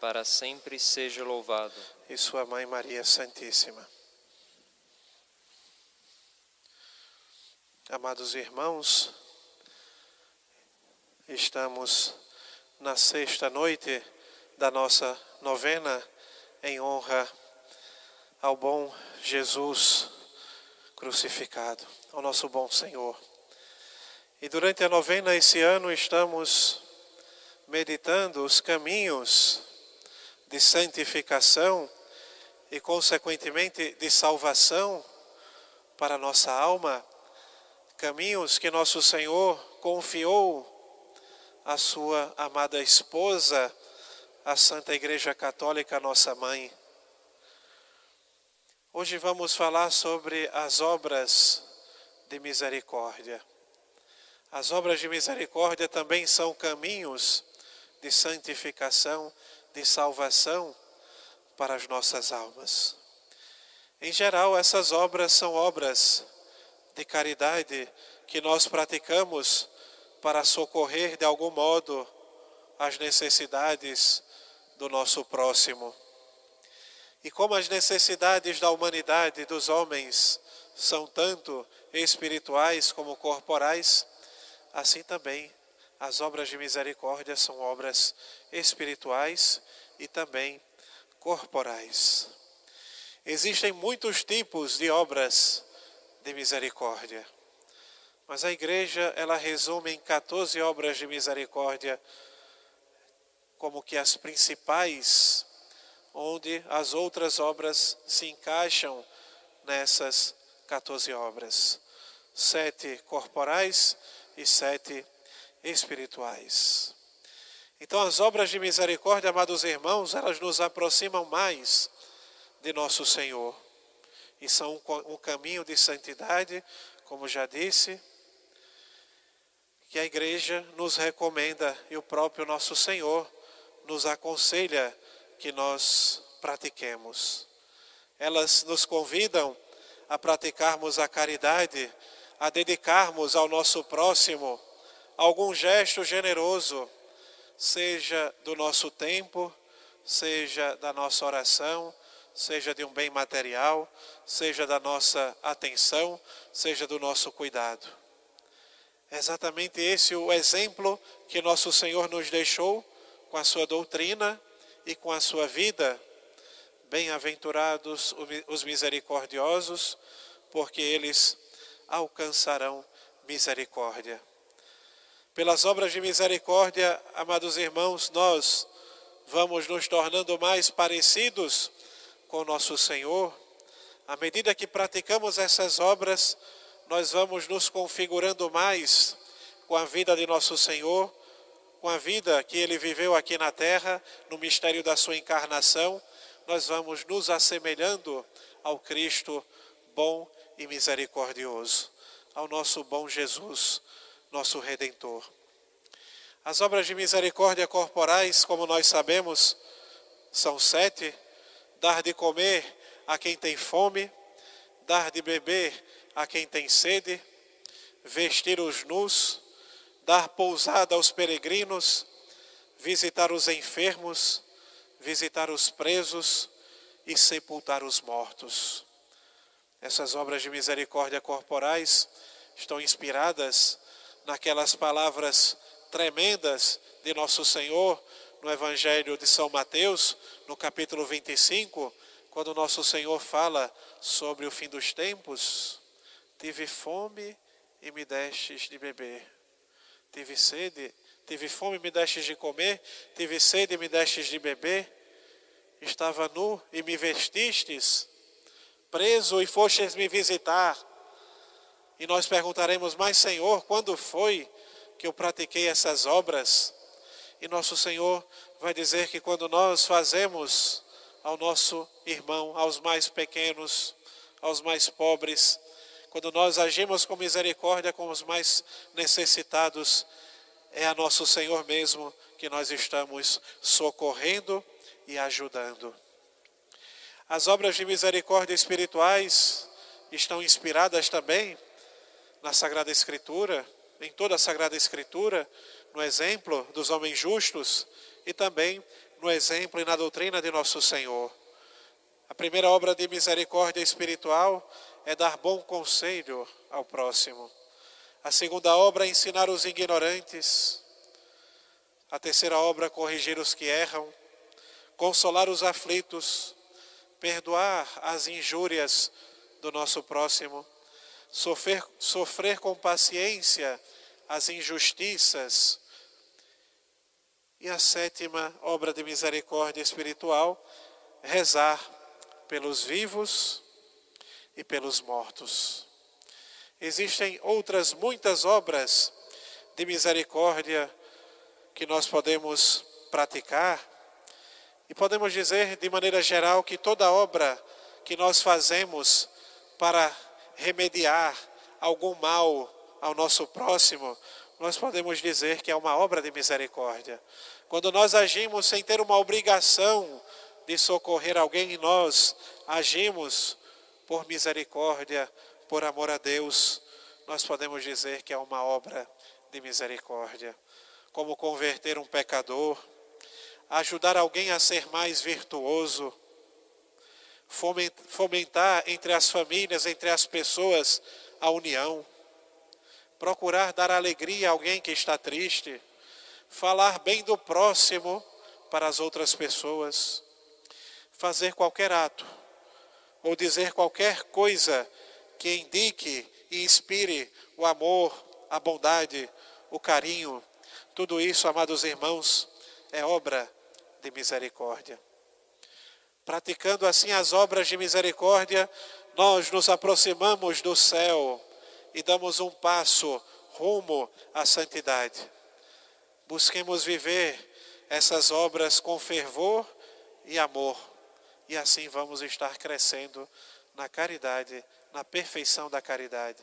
Para sempre seja louvado. E sua Mãe Maria Santíssima. Amados irmãos, estamos na sexta noite da nossa novena em honra ao bom Jesus crucificado, ao nosso bom Senhor. E durante a novena esse ano estamos meditando os caminhos de santificação e, consequentemente, de salvação para nossa alma, caminhos que nosso Senhor confiou à sua amada esposa, a Santa Igreja Católica, nossa mãe. Hoje vamos falar sobre as obras de misericórdia. As obras de misericórdia também são caminhos de santificação, de salvação para as nossas almas. Em geral, essas obras são obras de caridade que nós praticamos para socorrer de algum modo as necessidades do nosso próximo. E como as necessidades da humanidade, dos homens, são tanto espirituais como corporais, assim também as obras de misericórdia são obras espirituais e também corporais. Existem muitos tipos de obras de misericórdia, mas a igreja ela resume em 14 obras de misericórdia como que as principais, onde as outras obras se encaixam nessas 14 obras. Sete corporais e sete espirituais. Então, as obras de misericórdia, amados irmãos, elas nos aproximam mais de nosso Senhor e são um caminho de santidade, como já disse, que a igreja nos recomenda e o próprio nosso Senhor nos aconselha que nós pratiquemos. Elas nos convidam a praticarmos a caridade, a dedicarmos ao nosso próximo algum gesto generoso, seja do nosso tempo, seja da nossa oração, seja de um bem material, seja da nossa atenção, seja do nosso cuidado. É exatamente esse o exemplo que nosso Senhor nos deixou com a sua doutrina e com a sua vida. Bem-aventurados os misericordiosos, porque eles alcançarão misericórdia. Pelas obras de misericórdia, amados irmãos, nós vamos nos tornando mais parecidos com nosso Senhor. À medida que praticamos essas obras, nós vamos nos configurando mais com a vida de nosso Senhor, com a vida que ele viveu aqui na terra, no mistério da sua encarnação, nós vamos nos assemelhando ao Cristo bom e misericordioso, ao nosso bom Jesus nosso Redentor. As obras de misericórdia corporais, como nós sabemos, são sete: dar de comer a quem tem fome, dar de beber a quem tem sede, vestir os nus, dar pousada aos peregrinos, visitar os enfermos, visitar os presos e sepultar os mortos. Essas obras de misericórdia corporais estão inspiradas naquelas palavras tremendas de nosso Senhor no Evangelho de São Mateus, no capítulo 25, quando nosso Senhor fala sobre o fim dos tempos. Tive fome e me destes de beber. Tive sede, tive fome e me destes de comer. Tive sede e me destes de beber. Estava nu e me vestistes. Preso e fostes me visitar e nós perguntaremos, mas Senhor, quando foi que eu pratiquei essas obras? E nosso Senhor vai dizer que quando nós fazemos ao nosso irmão, aos mais pequenos, aos mais pobres. Quando nós agimos com misericórdia com os mais necessitados, é a nosso Senhor mesmo que nós estamos socorrendo e ajudando. As obras de misericórdia espirituais estão inspiradas também na Sagrada Escritura, em toda a Sagrada Escritura, no exemplo dos homens justos e também no exemplo e na doutrina de nosso Senhor. A primeira obra de misericórdia espiritual é dar bom conselho ao próximo. A segunda obra é ensinar os ignorantes. A terceira obra é corrigir os que erram, consolar os aflitos, perdoar as injúrias do nosso próximo, sofrer, sofrer com paciência as injustiças e a sétima obra de misericórdia espiritual, rezar pelos vivos e pelos mortos. Existem outras muitas obras de misericórdia que nós podemos praticar e podemos dizer de maneira geral que toda obra que nós fazemos para remediar algum mal ao nosso próximo, nós podemos dizer que é uma obra de misericórdia. Quando nós agimos sem ter uma obrigação de socorrer alguém, nós agimos por misericórdia, por amor a Deus, nós podemos dizer que é uma obra de misericórdia. Como converter um pecador, ajudar alguém a ser mais virtuoso, fomentar entre as famílias, entre as pessoas, a união procurar dar alegria a alguém que está triste, falar bem do próximo para as outras pessoas, fazer qualquer ato ou dizer qualquer coisa que indique e inspire o amor, a bondade, o carinho. Tudo isso, amados irmãos, é obra de misericórdia. Praticando assim as obras de misericórdia, nós nos aproximamos do céu e damos um passo rumo à santidade. Busquemos viver essas obras com fervor e amor, e assim vamos estar crescendo na caridade, na perfeição da caridade.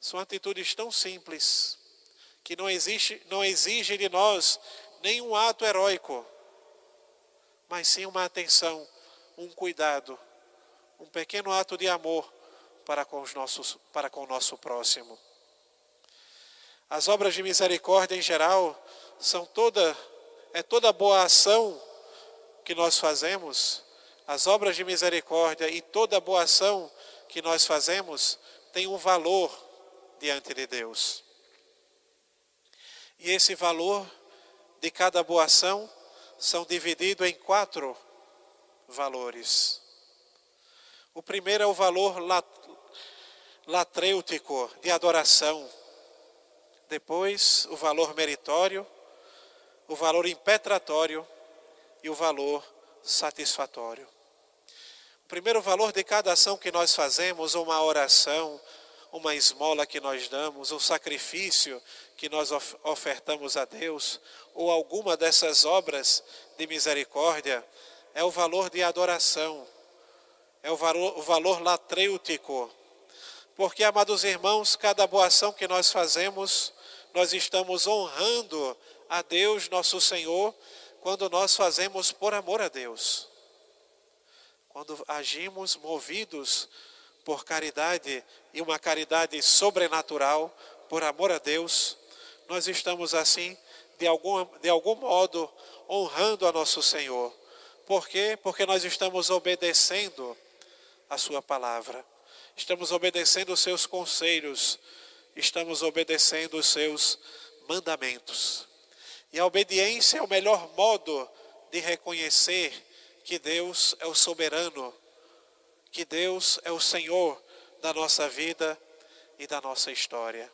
São atitudes tão simples que não existe, não exige de nós nenhum ato heróico, mas sim uma atenção, um cuidado, um pequeno ato de amor para com, os nossos, para com o nosso próximo. As obras de misericórdia em geral são toda é toda boa ação que nós fazemos. As obras de misericórdia e toda boa ação que nós fazemos tem um valor diante de Deus. E esse valor de cada boa ação são divididos em quatro valores. O primeiro é o valor latrêutico de adoração. Depois, o valor meritório, o valor impetratório e o valor satisfatório. O primeiro valor de cada ação que nós fazemos, uma oração, uma esmola que nós damos, um sacrifício que nós ofertamos a Deus, ou alguma dessas obras de misericórdia, é o valor de adoração, é o valor, o valor latrêutico porque, amados irmãos, cada boa ação que nós fazemos, nós estamos honrando a Deus, nosso Senhor, quando nós fazemos por amor a Deus. Quando agimos movidos por caridade e uma caridade sobrenatural, por amor a Deus, nós estamos assim, de algum, de algum modo, honrando a nosso Senhor. Por quê? Porque nós estamos obedecendo a Sua palavra estamos obedecendo os seus conselhos, estamos obedecendo os seus mandamentos. E a obediência é o melhor modo de reconhecer que Deus é o soberano, que Deus é o Senhor da nossa vida e da nossa história.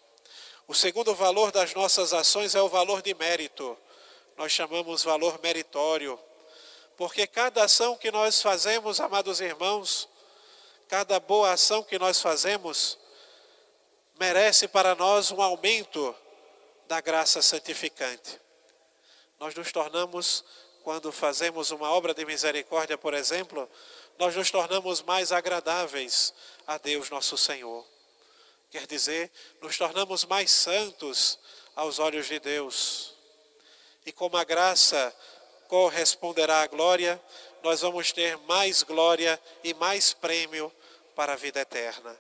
O segundo valor das nossas ações é o valor de mérito. Nós chamamos valor meritório, porque cada ação que nós fazemos, amados irmãos, Cada boa ação que nós fazemos merece para nós um aumento da graça santificante. Nós nos tornamos quando fazemos uma obra de misericórdia, por exemplo, nós nos tornamos mais agradáveis a Deus nosso Senhor. Quer dizer, nos tornamos mais santos aos olhos de Deus. E como a graça corresponderá à glória, nós vamos ter mais glória e mais prêmio para a vida eterna.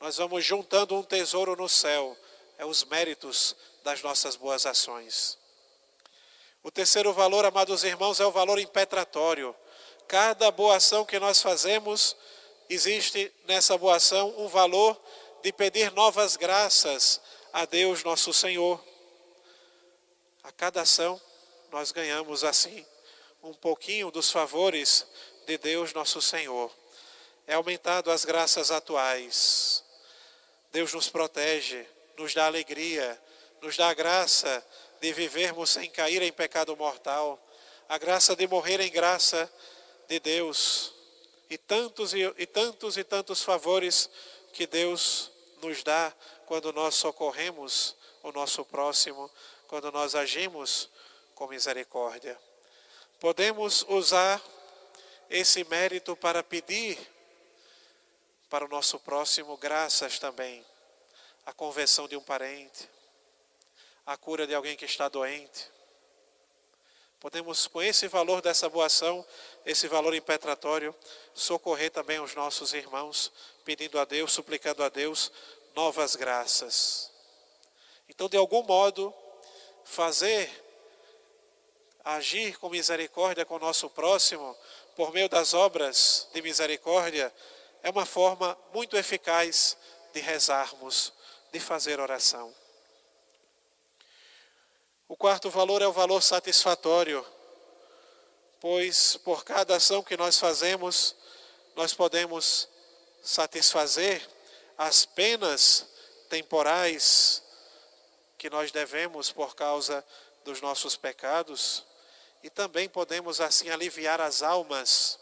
Nós vamos juntando um tesouro no céu, é os méritos das nossas boas ações. O terceiro valor, amados irmãos, é o valor impetratório. Cada boa ação que nós fazemos, existe nessa boa ação um valor de pedir novas graças a Deus nosso Senhor. A cada ação, nós ganhamos assim um pouquinho dos favores de Deus nosso Senhor. É aumentado as graças atuais. Deus nos protege, nos dá alegria, nos dá a graça de vivermos sem cair em pecado mortal, a graça de morrer em graça de Deus, e tantos e, e tantos e tantos favores que Deus nos dá quando nós socorremos o nosso próximo, quando nós agimos com misericórdia. Podemos usar esse mérito para pedir para o nosso próximo graças também, a conversão de um parente, a cura de alguém que está doente. Podemos, com esse valor dessa boa ação, esse valor impetratório, socorrer também os nossos irmãos, pedindo a Deus, suplicando a Deus novas graças. Então, de algum modo, fazer, agir com misericórdia com o nosso próximo, por meio das obras de misericórdia, é uma forma muito eficaz de rezarmos, de fazer oração. O quarto valor é o valor satisfatório, pois por cada ação que nós fazemos, nós podemos satisfazer as penas temporais que nós devemos por causa dos nossos pecados e também podemos assim aliviar as almas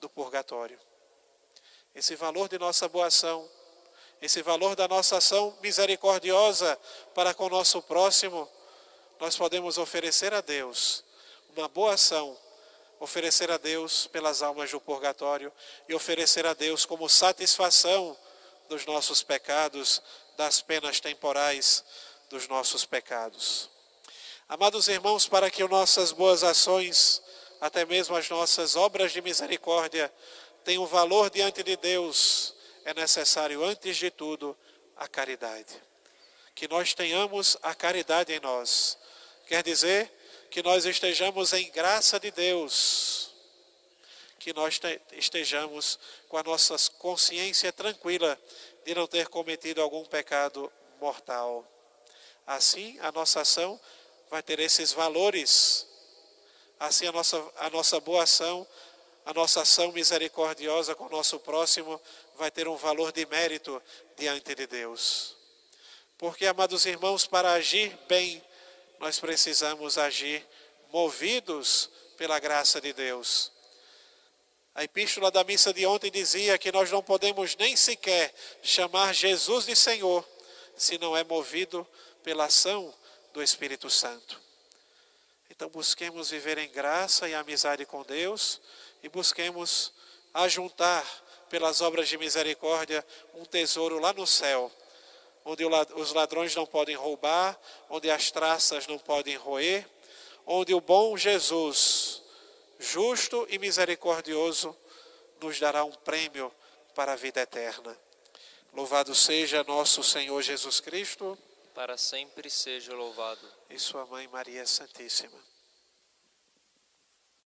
do purgatório. Esse valor de nossa boa ação, esse valor da nossa ação misericordiosa para com o nosso próximo, nós podemos oferecer a Deus uma boa ação, oferecer a Deus pelas almas do purgatório e oferecer a Deus como satisfação dos nossos pecados, das penas temporais dos nossos pecados. Amados irmãos, para que nossas boas ações, até mesmo as nossas obras de misericórdia, tenham valor diante de Deus, é necessário, antes de tudo, a caridade. Que nós tenhamos a caridade em nós Quer dizer que nós estejamos em graça de Deus, que nós estejamos com a nossa consciência tranquila de não ter cometido algum pecado mortal. Assim, a nossa ação vai ter esses valores. Assim, a nossa, a nossa boa ação, a nossa ação misericordiosa com o nosso próximo vai ter um valor de mérito diante de Deus. Porque, amados irmãos, para agir bem nós precisamos agir movidos pela graça de Deus. A epístola da missa de ontem dizia que nós não podemos nem sequer chamar Jesus de Senhor se não é movido pela ação do Espírito Santo. Então busquemos viver em graça e amizade com Deus e busquemos ajuntar pelas obras de misericórdia um tesouro lá no céu onde os ladrões não podem roubar, onde as traças não podem roer, onde o bom Jesus, justo e misericordioso, nos dará um prêmio para a vida eterna. Louvado seja nosso Senhor Jesus Cristo. Para sempre seja louvado. E sua mãe Maria Santíssima.